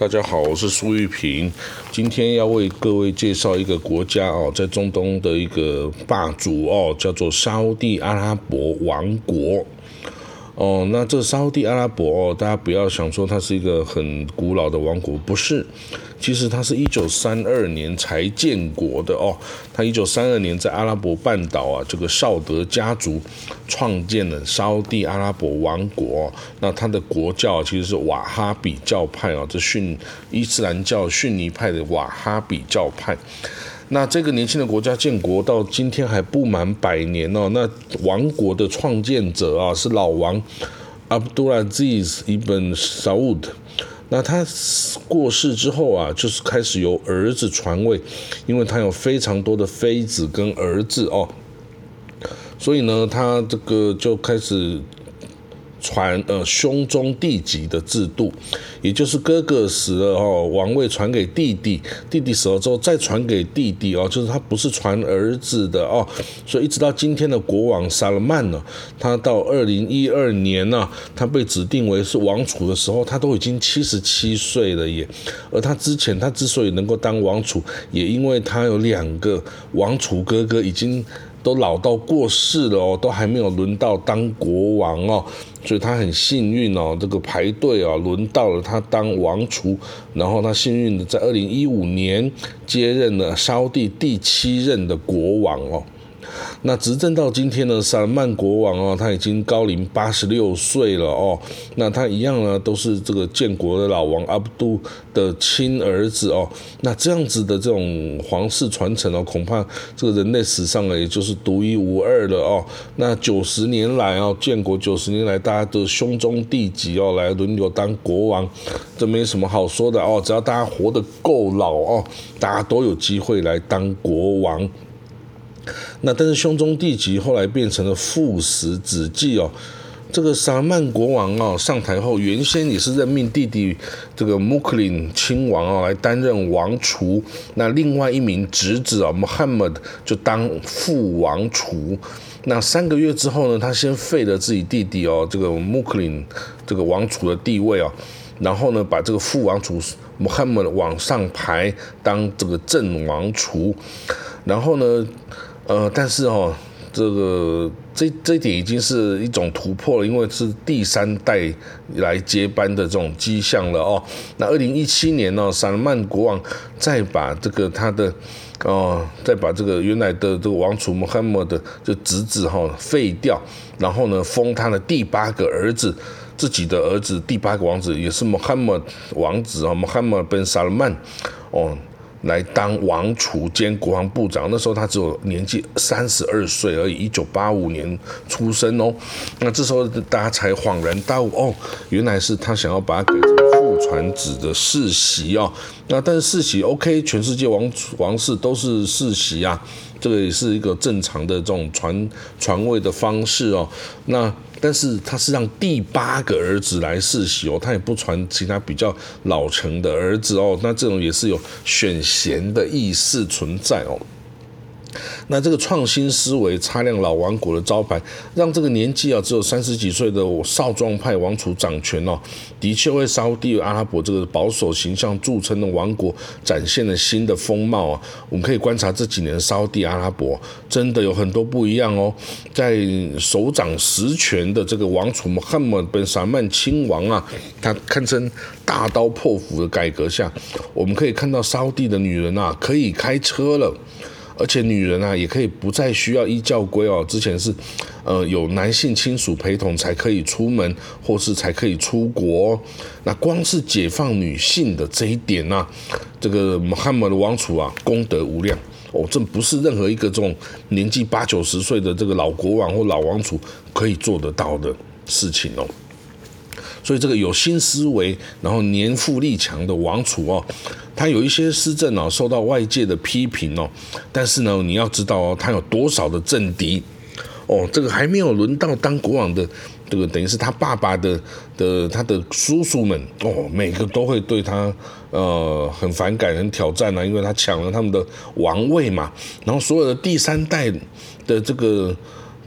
大家好，我是苏玉平，今天要为各位介绍一个国家哦，在中东的一个霸主哦，叫做沙地阿拉伯王国。哦，那这沙地阿拉伯哦，大家不要想说它是一个很古老的王国，不是，其实它是一九三二年才建国的哦。它一九三二年在阿拉伯半岛啊，这个绍德家族创建了沙地阿拉伯王国。那它的国教其实是瓦哈比教派哦，这逊伊斯兰教逊尼派的瓦哈比教派。那这个年轻的国家建国到今天还不满百年哦。那王国的创建者啊是老王阿卜杜拉兹伊本沙乌德。那他过世之后啊，就是开始由儿子传位，因为他有非常多的妃子跟儿子哦，所以呢，他这个就开始。传呃兄终弟及的制度，也就是哥哥死了哦，王位传给弟弟，弟弟死了之后再传给弟弟哦，就是他不是传儿子的哦，所以一直到今天的国王萨勒曼呢，他到二零一二年呢，他被指定为是王储的时候，他都已经七十七岁了耶，而他之前他之所以能够当王储，也因为他有两个王储哥哥已经。都老到过世了哦，都还没有轮到当国王哦，所以他很幸运哦，这个排队啊，轮到了他当王储，然后他幸运的在二零一五年接任了沙地第七任的国王哦。那执政到今天呢，萨曼国王哦，他已经高龄八十六岁了哦。那他一样呢，都是这个建国的老王阿卜杜的亲儿子哦。那这样子的这种皇室传承哦，恐怕这个人类史上呢，也就是独一无二了哦。那九十年来哦，建国九十年来，大家都兄终弟及哦，来轮流当国王，这没什么好说的哦。只要大家活得够老哦，大家都有机会来当国王。那但是兄终弟及后来变成了父死子继哦，这个萨曼国王哦上台后，原先也是任命弟弟这个穆克林亲王哦来担任王储，那另外一名侄子啊穆罕默德就当副王储。那三个月之后呢，他先废了自己弟弟哦这个穆克林这个王储的地位哦，然后呢把这个副王储穆罕默德往上排当这个正王储，然后呢。呃，但是哦，这个这这一点已经是一种突破了，因为是第三代来接班的这种迹象了哦。那二零一七年呢，萨勒曼国王再把这个他的哦，再把这个原来的这个王储穆罕默德的侄子哈废掉，然后呢封他的第八个儿子，自己的儿子第八个王子也是穆罕默王子啊，穆罕默本萨勒曼哦。来当王储兼国防部长，那时候他只有年纪三十二岁而已，一九八五年出生哦。那这时候大家才恍然大悟哦，原来是他想要把他改成副传子的世袭哦。那但是世袭 OK，全世界王王室都是世袭啊，这个也是一个正常的这种传传位的方式哦。那但是他是让第八个儿子来世袭哦，他也不传其他比较老成的儿子哦，那这种也是有选贤的意识存在哦。那这个创新思维擦亮老王国的招牌，让这个年纪啊只有三十几岁的少壮派王储掌权哦，的确为沙地阿拉伯这个保守形象著称的王国展现了新的风貌啊。我们可以观察这几年沙地阿拉伯真的有很多不一样哦，在手掌实权的这个王储穆罕默本萨曼亲王啊，他堪称大刀破斧的改革下，我们可以看到沙地的女人啊可以开车了。而且女人啊，也可以不再需要依教规哦。之前是，呃，有男性亲属陪同才可以出门，或是才可以出国。那光是解放女性的这一点呢，这个穆罕默德王储啊，功德无量哦。这不是任何一个这种年纪八九十岁的这个老国王或老王储可以做得到的事情哦。所以这个有新思维，然后年富力强的王储哦，他有一些施政哦受到外界的批评哦，但是呢，你要知道哦，他有多少的政敌哦，这个还没有轮到当国王的这个，等于是他爸爸的的他的叔叔们哦，每个都会对他呃很反感、很挑战啊，因为他抢了他们的王位嘛，然后所有的第三代的这个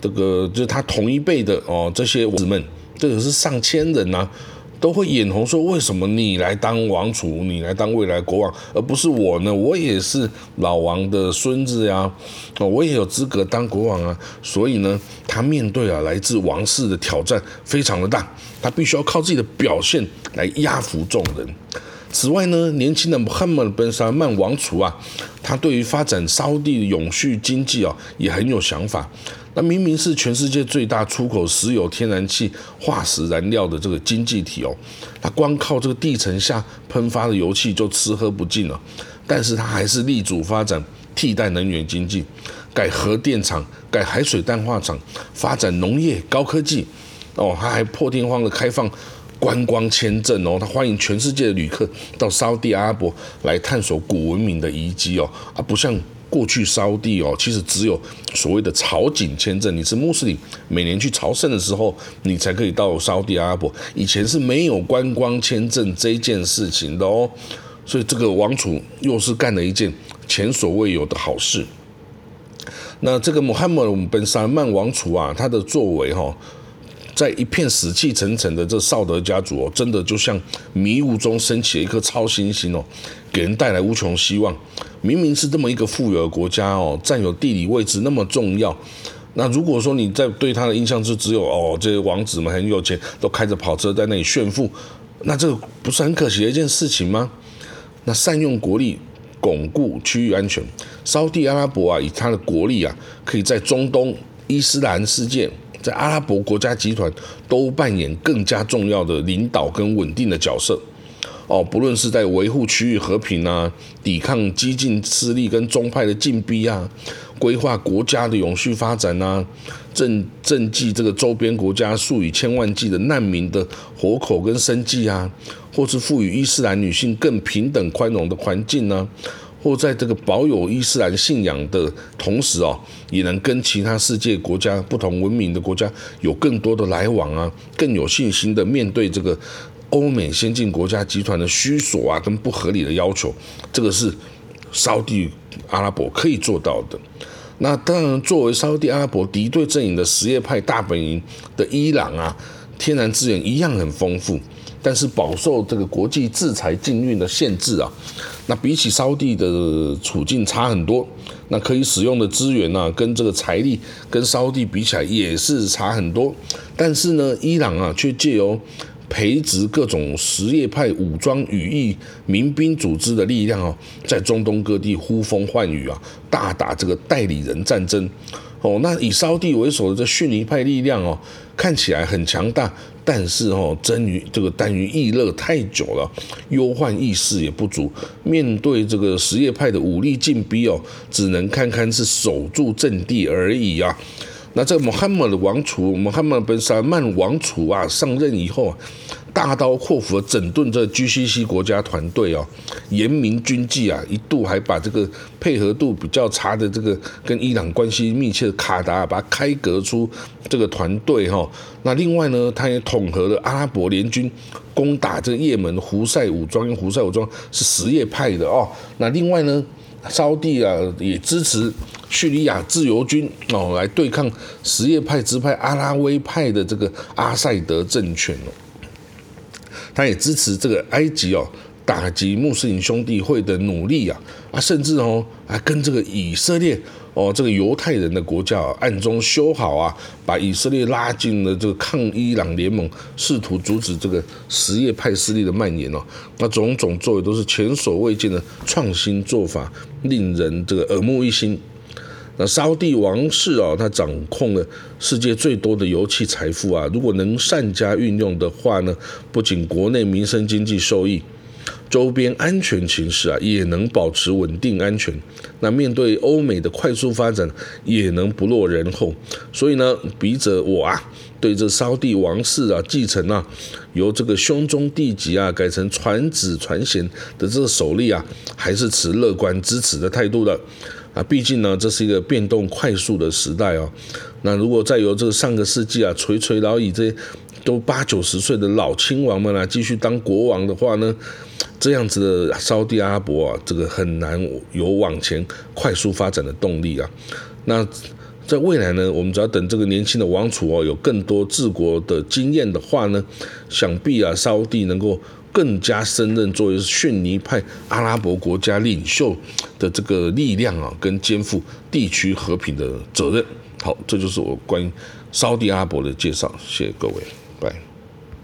这个就是他同一辈的哦这些子们。这个是上千人呐，都会眼红说：为什么你来当王储，你来当未来国王，而不是我呢？我也是老王的孙子呀，哦，我也有资格当国王啊。所以呢，他面对啊来自王室的挑战非常的大，他必须要靠自己的表现来压服众人。此外呢，年轻的穆罕默德本沙曼王储啊，他对于发展沙地的永续经济啊也很有想法。那明明是全世界最大出口石油、天然气、化石燃料的这个经济体哦，它光靠这个地层下喷发的油气就吃喝不尽了。但是它还是力主发展替代能源经济，改核电厂、改海水淡化厂，发展农业、高科技。哦，他还破天荒的开放观光签证哦，他欢迎全世界的旅客到沙地阿拉伯来探索古文明的遗迹哦，啊不像。过去烧地哦，其实只有所谓的朝觐签证，你是穆斯林，每年去朝圣的时候，你才可以到沙地阿拉伯。以前是没有观光签证这件事情的哦，所以这个王储又是干了一件前所未有的好事。那这个穆罕默德本萨曼王储啊，他的作为哈。在一片死气沉沉的这绍德家族哦，真的就像迷雾中升起了一颗超新星哦，给人带来无穷希望。明明是这么一个富有的国家哦，占有地理位置那么重要，那如果说你在对他的印象是只有哦，这些王子们很有钱，都开着跑车在那里炫富，那这个不是很可惜的一件事情吗？那善用国力巩固区域安全，沙地阿拉伯啊，以他的国力啊，可以在中东伊斯兰世界。在阿拉伯国家集团都扮演更加重要的领导跟稳定的角色，哦，不论是在维护区域和平啊，抵抗激进势力跟宗派的禁逼啊，规划国家的永续发展啊，赈赈济这个周边国家数以千万计的难民的活口跟生计啊，或是赋予伊斯兰女性更平等宽容的环境呢？或在这个保有伊斯兰信仰的同时哦，也能跟其他世界国家、不同文明的国家有更多的来往啊，更有信心的面对这个欧美先进国家集团的虚索啊跟不合理的要求，这个是沙地阿拉伯可以做到的。那当然，作为沙地阿拉伯敌对阵营的什叶派大本营的伊朗啊，天然资源一样很丰富。但是饱受这个国际制裁禁运的限制啊，那比起沙地的处境差很多，那可以使用的资源呢，跟这个财力跟沙地比起来也是差很多。但是呢，伊朗啊却借由培植各种什叶派武装羽翼民兵组织的力量哦，在中东各地呼风唤雨啊，大打这个代理人战争。哦，那以沙地为首的这逊尼派力量哦，看起来很强大，但是哦，真于这个耽于易乐太久了，忧患意识也不足，面对这个什叶派的武力进逼哦，只能堪堪是守住阵地而已啊。那这个穆罕默德王储，穆罕默德本萨曼王储啊，上任以后啊。大刀阔斧的整顿这 GCC 国家团队哦，严明军纪啊，一度还把这个配合度比较差的这个跟伊朗关系密切的卡达，把它开革出这个团队哈。那另外呢，他也统合了阿拉伯联军攻打这个也门胡塞武装，因为胡塞武装是什叶派的哦。那另外呢，沙地啊也支持叙利亚自由军哦，来对抗什叶派支派阿拉维派的这个阿塞德政权哦。他也支持这个埃及哦，打击穆斯林兄弟会的努力啊啊，甚至哦还跟这个以色列哦这个犹太人的国家暗中修好啊，把以色列拉进了这个抗伊朗联盟，试图阻止这个什叶派势力的蔓延哦。那种种作为都是前所未见的创新做法，令人这个耳目一新。那沙地王室啊，他掌控了世界最多的油气财富啊，如果能善加运用的话呢，不仅国内民生经济受益，周边安全形势啊也能保持稳定安全。那面对欧美的快速发展，也能不落人后。所以呢，笔者我啊，对这沙地王室啊继承啊，由这个兄终弟及啊改成传子传贤的这个首例啊，还是持乐观支持的态度的。啊，毕竟呢，这是一个变动快速的时代哦。那如果再由这个上个世纪啊垂垂老矣这都八九十岁的老亲王们啊继续当国王的话呢，这样子的沙地阿拉伯啊，这个很难有往前快速发展的动力啊。那在未来呢，我们只要等这个年轻的王储哦有更多治国的经验的话呢，想必啊，沙地能够更加胜任作为逊尼派阿拉伯国家领袖的这个力量啊，跟肩负地区和平的责任。好，这就是我关于沙地阿拉伯的介绍，谢谢各位，